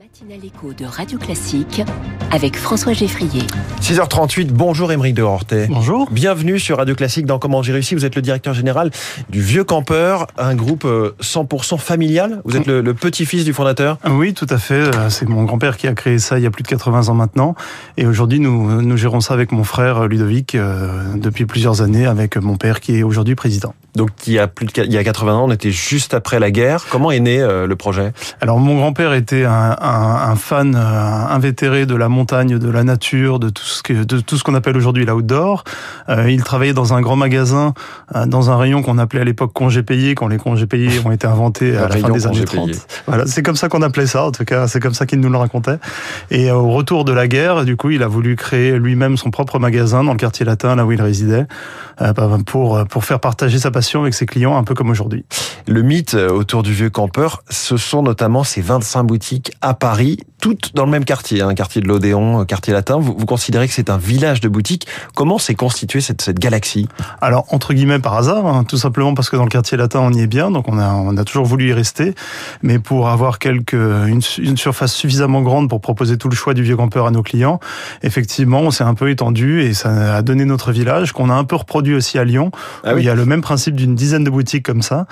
matinale écho de Radio Classique avec François Geffrier. 6h38, bonjour Émeric de Hortet. Bonjour. Bienvenue sur Radio Classique dans Comment j'ai réussi. Vous êtes le directeur général du Vieux Campeur, un groupe 100% familial. Vous êtes le, le petit-fils du fondateur Oui, tout à fait. C'est mon grand-père qui a créé ça il y a plus de 80 ans maintenant. Et aujourd'hui, nous, nous gérons ça avec mon frère Ludovic euh, depuis plusieurs années, avec mon père qui est aujourd'hui président. Donc il y a plus de il y a 80 ans, on était juste après la guerre. Comment est né euh, le projet? Alors mon grand-père était un, un, un fan euh, invétéré de la montagne, de la nature, de tout ce que de tout ce qu'on appelle aujourd'hui l'outdoor. Euh, il travaillait dans un grand magasin, euh, dans un rayon qu'on appelait à l'époque congé payé, quand les congés payés ont été inventés à la fin des années 30. Payé. Voilà, c'est comme ça qu'on appelait ça. En tout cas, c'est comme ça qu'il nous le racontait. Et au retour de la guerre, du coup, il a voulu créer lui-même son propre magasin dans le quartier latin, là où il résidait, pour pour faire partager sa passion avec ses clients, un peu comme aujourd'hui. Le mythe autour du vieux campeur, ce sont notamment ces 25 boutiques à Paris, toutes dans le même quartier, un hein, quartier de l'Odéon, quartier latin. Vous, vous considérez que c'est un village de boutiques. Comment s'est constituée cette, cette galaxie? Alors, entre guillemets, par hasard, hein, tout simplement parce que dans le quartier latin, on y est bien, donc on a, on a toujours voulu y rester. Mais pour avoir quelques, une, une surface suffisamment grande pour proposer tout le choix du vieux campeur à nos clients, effectivement, on s'est un peu étendu et ça a donné notre village, qu'on a un peu reproduit aussi à Lyon, ah où oui. il y a le même principe d'une dizaine de boutiques comme ça.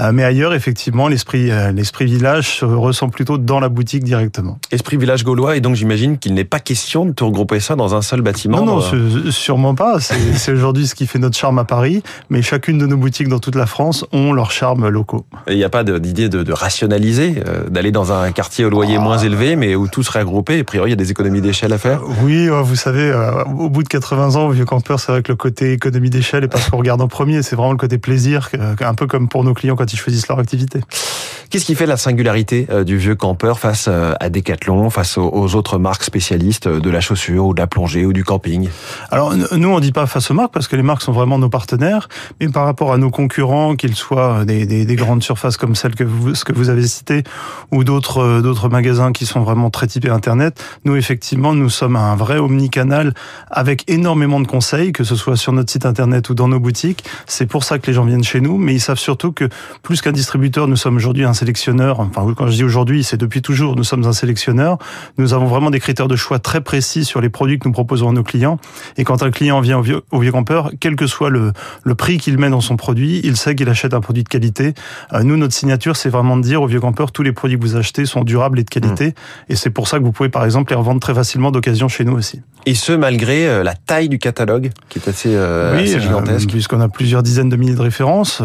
Euh, mais ailleurs, effectivement, l'esprit l'esprit village se ressent plutôt dans la boutique directement. Esprit village gaulois, et donc j'imagine qu'il n'est pas question de tout regrouper ça dans un seul bâtiment. Non, non, euh... sûrement pas. C'est aujourd'hui ce qui fait notre charme à Paris, mais chacune de nos boutiques dans toute la France ont leurs charmes locaux. Il n'y a pas d'idée de, de, rationaliser, euh, d'aller dans un quartier au loyer ah. moins élevé, mais où tout serait regroupé, et a priori il y a des économies d'échelle à faire Oui, vous savez, euh, au bout de 80 ans, au Vieux Campeur, c'est vrai que le côté économie d'échelle est pas ce qu'on regarde en premier, c'est vraiment le côté plaisir, un peu comme pour nos clients quand ils choisissent leur activité. Qu'est-ce qui fait la singularité euh, du vieux campeur face euh, à Decathlon, face aux autres marques spécialistes de la chaussure ou de la plongée ou du camping? Alors nous on dit pas face aux marques parce que les marques sont vraiment nos partenaires, mais par rapport à nos concurrents, qu'ils soient des, des, des, grandes surfaces comme celles que vous, ce que vous avez citées ou d'autres euh, d'autres magasins qui sont vraiment très typés internet, nous effectivement nous sommes un vrai omnicanal avec énormément de conseils, que ce soit sur notre site internet ou dans nos boutiques. C'est pour ça que les gens viennent chez nous, mais ils savent surtout que plus qu'un distributeur, nous sommes aujourd'hui un sélectionneur. Enfin, quand je dis aujourd'hui, c'est depuis toujours, nous sommes un sélectionneur. Nous avons vraiment des critères de choix très précis sur les produits que nous proposons à nos clients. Et quand un client vient au vieux, au vieux campeur, quel que soit le, le prix qu'il met dans son produit, il sait qu'il achète un produit de qualité. Euh, nous, notre signature, c'est vraiment de dire au vieux campeur, tous les produits que vous achetez sont durables et de qualité. Mmh. Et c'est pour ça que vous pouvez, par exemple, les revendre très facilement d'occasion chez nous aussi. Et ce, malgré euh, la taille du catalogue, qui est assez, euh, oui, assez gigantesque. Euh, puisqu'on a plusieurs dizaines de milliers de références.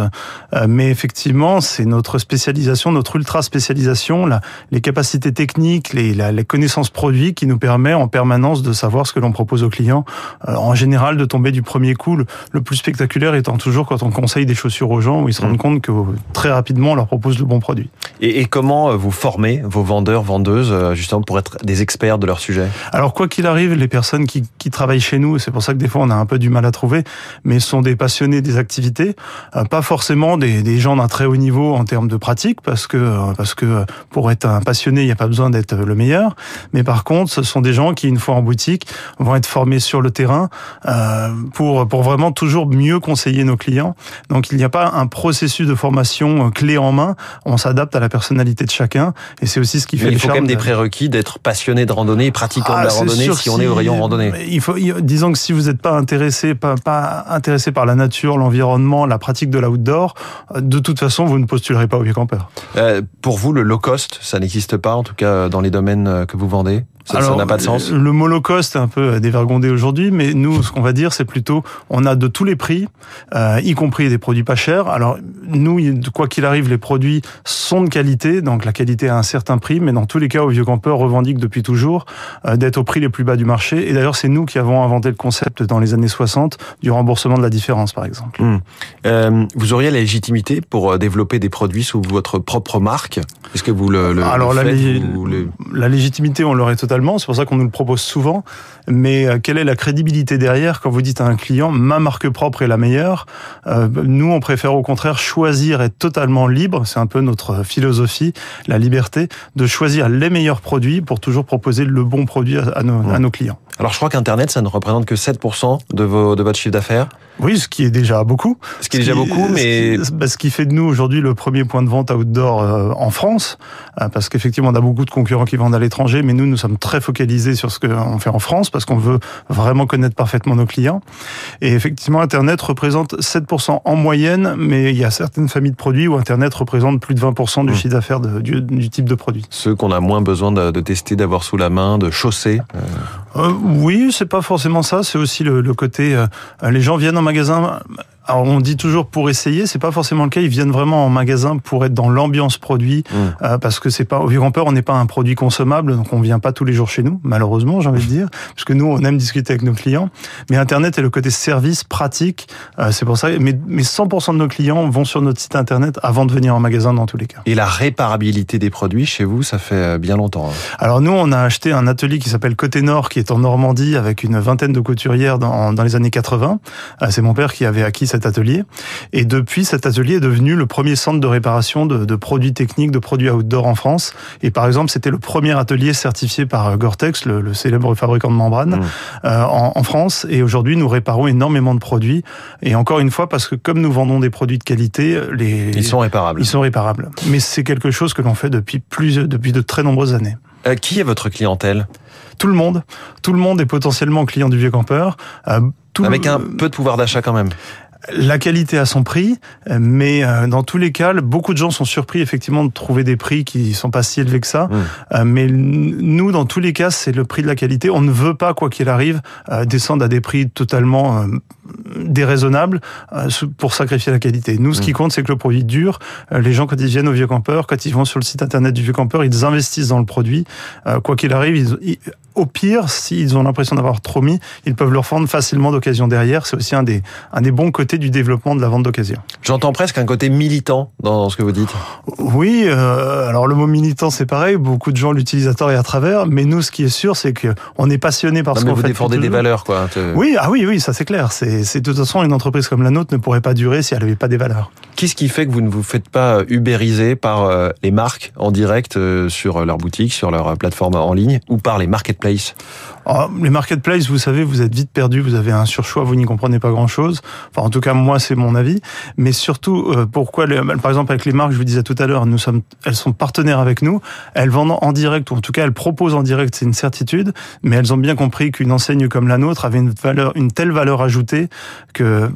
Euh, mais effectivement, c'est notre spécialisation, notre ultra spécialisation, la, les capacités techniques, les, la, les connaissances produits qui nous permet en permanence de savoir ce que l'on propose aux clients. Euh, en général, de tomber du premier coup. Le, le, plus spectaculaire étant toujours quand on conseille des chaussures aux gens où ils se rendent mmh. compte que très rapidement, on leur propose le bon produit. Et, et comment vous formez vos vendeurs, vendeuses, justement pour être des experts de leur sujet? Alors, quoi qu'il arrive, les personnes qui, qui travaillent chez nous, c'est pour ça que des fois on a un peu du mal à trouver, mais sont des passionnés des activités, euh, pas forcément des, des gens d'un très haut niveau en termes de pratique, parce que euh, parce que pour être un passionné, il n'y a pas besoin d'être le meilleur, mais par contre, ce sont des gens qui, une fois en boutique, vont être formés sur le terrain euh, pour pour vraiment toujours mieux conseiller nos clients. Donc il n'y a pas un processus de formation clé en main, on s'adapte à la personnalité de chacun, et c'est aussi ce qui fait. Mais il faut quand même des prérequis d'être passionné de randonnée, pratiquant ah, de la randonnée, si on est au rayon randonnée. Il faut, disons que si vous n'êtes pas intéressé, pas, pas intéressé par la nature, l'environnement, la pratique de l'outdoor, de toute façon, vous ne postulerez pas au vieux campeur. Euh, pour vous, le low cost, ça n'existe pas, en tout cas dans les domaines que vous vendez? Ça n'a pas de sens. Le mot cost est un peu dévergondé aujourd'hui, mais nous, ce qu'on va dire, c'est plutôt, on a de tous les prix, euh, y compris des produits pas chers. Alors nous, quoi qu'il arrive, les produits sont de qualité, donc la qualité a un certain prix, mais dans tous les cas, au vieux campeur revendique depuis toujours euh, d'être au prix les plus bas du marché. Et d'ailleurs, c'est nous qui avons inventé le concept dans les années 60 du remboursement de la différence, par exemple. Mmh. Euh, vous auriez la légitimité pour développer des produits sous votre propre marque? Est-ce que vous le, le Alors le la, faites, vous le... la légitimité, on l'aurait totalement c'est pour ça qu'on nous le propose souvent. Mais euh, quelle est la crédibilité derrière quand vous dites à un client ma marque propre est la meilleure euh, Nous, on préfère au contraire choisir être totalement libre. C'est un peu notre philosophie, la liberté de choisir les meilleurs produits pour toujours proposer le bon produit à nos, à nos clients. Alors je crois qu'Internet, ça ne représente que 7% de, vos, de votre chiffre d'affaires. Oui, ce qui est déjà beaucoup. Ce qui est déjà beaucoup, mais... Ce qui, bah, ce qui fait de nous aujourd'hui le premier point de vente outdoor euh, en France, euh, parce qu'effectivement on a beaucoup de concurrents qui vendent à l'étranger, mais nous, nous sommes très focalisés sur ce qu'on fait en France, parce qu'on veut vraiment connaître parfaitement nos clients. Et effectivement, Internet représente 7% en moyenne, mais il y a certaines familles de produits où Internet représente plus de 20% du mmh. chiffre d'affaires du, du, type de produit. Ceux qu'on a moins besoin de, de tester, d'avoir sous la main, de chausser euh... Euh, Oui, c'est pas forcément ça, c'est aussi le, le côté... Euh, les gens viennent en magasin alors on dit toujours pour essayer, c'est pas forcément le cas. Ils viennent vraiment en magasin pour être dans l'ambiance produit, mmh. euh, parce que c'est pas au vieux grand on n'est pas un produit consommable, donc on vient pas tous les jours chez nous, malheureusement, j'ai envie de dire, parce que nous on aime discuter avec nos clients. Mais Internet est le côté service pratique, euh, c'est pour ça. Mais, mais 100% de nos clients vont sur notre site Internet avant de venir en magasin dans tous les cas. Et la réparabilité des produits chez vous, ça fait euh, bien longtemps. Hein. Alors nous, on a acheté un atelier qui s'appelle Côté Nord, qui est en Normandie, avec une vingtaine de couturières dans, dans les années 80. Euh, c'est mon père qui avait acquis cet atelier. Et depuis, cet atelier est devenu le premier centre de réparation de, de produits techniques, de produits outdoor en France. Et par exemple, c'était le premier atelier certifié par Gore-Tex, le, le, célèbre fabricant de membranes, mmh. euh, en, en, France. Et aujourd'hui, nous réparons énormément de produits. Et encore une fois, parce que comme nous vendons des produits de qualité, les ils sont réparables. Ils sont réparables. Mais c'est quelque chose que l'on fait depuis plus depuis de très nombreuses années. Euh, qui est votre clientèle? Tout le monde. Tout le monde est potentiellement client du vieux campeur. Euh, tout Avec un peu de pouvoir d'achat quand même la qualité à son prix, mais euh, dans tous les cas, beaucoup de gens sont surpris effectivement de trouver des prix qui sont pas si élevés que ça. Mmh. Mais nous, dans tous les cas, c'est le prix de la qualité. On ne veut pas, quoi qu'il arrive, descendre à des prix totalement déraisonnable pour sacrifier la qualité. Nous, ce qui compte, c'est que le produit dure. Les gens, quand ils viennent au Vieux Campeur, quand ils vont sur le site internet du Vieux Campeur, ils investissent dans le produit. Quoi qu'il arrive, ils, ils, au pire, s'ils ont l'impression d'avoir trop mis, ils peuvent le revendre facilement d'occasion derrière. C'est aussi un des, un des bons côtés du développement de la vente d'occasion. J'entends presque un côté militant dans ce que vous dites. Oui, euh, alors le mot militant, c'est pareil. Beaucoup de gens l'utilisent à tort et à travers. Mais nous, ce qui est sûr, c'est que on est passionné par non, ce qu'on fait. Vous défendez des valeurs, quoi. Oui, ah oui, oui, ça c'est clair. C'est, c'est de toute façon une entreprise comme la nôtre ne pourrait pas durer si elle n'avait pas des valeurs. Qu'est-ce qui fait que vous ne vous faites pas ubériser par euh, les marques en direct euh, sur leur boutique, sur leur plateforme en ligne ou par les marketplaces? É país Les marketplaces, vous savez, vous êtes vite perdu, vous avez un surchoix, vous n'y comprenez pas grand-chose. Enfin, en tout cas, moi, c'est mon avis. Mais surtout, euh, pourquoi, les, par exemple, avec les marques, je vous disais tout à l'heure, nous sommes, elles sont partenaires avec nous. Elles vendent en direct, ou en tout cas, elles proposent en direct, c'est une certitude. Mais elles ont bien compris qu'une enseigne comme la nôtre avait une valeur, une telle valeur ajoutée que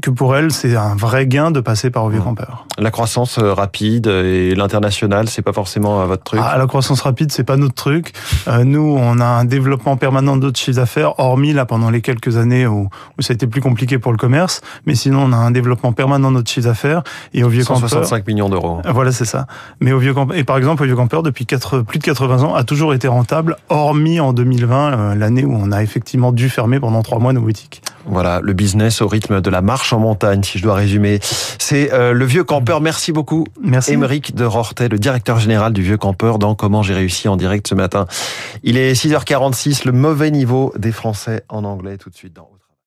que pour elles, c'est un vrai gain de passer par Vieux Campeur. La croissance euh, rapide et l'international, c'est pas forcément votre truc? Ah, la croissance rapide, c'est pas notre truc. Euh, nous, on a un développement permanent maintenant d'autres chiffres d'affaires, hormis là pendant les quelques années où, où ça a été plus compliqué pour le commerce. Mais sinon, on a un développement permanent de notre chiffre d'affaires. Et au vieux 165 campeur, millions d'euros. Voilà, c'est ça. Mais au vieux campeur, et par exemple, au vieux campeur, depuis 4, plus de 80 ans, a toujours été rentable, hormis en 2020, euh, l'année où on a effectivement dû fermer pendant trois mois nos boutiques. Voilà, le business au rythme de la marche en montagne, si je dois résumer. C'est euh, le vieux campeur. Merci beaucoup. Merci. Émeric de Rortet, le directeur général du vieux campeur dans Comment j'ai réussi en direct ce matin. Il est 6h46, le mauvais niveau des Français en anglais tout de suite dans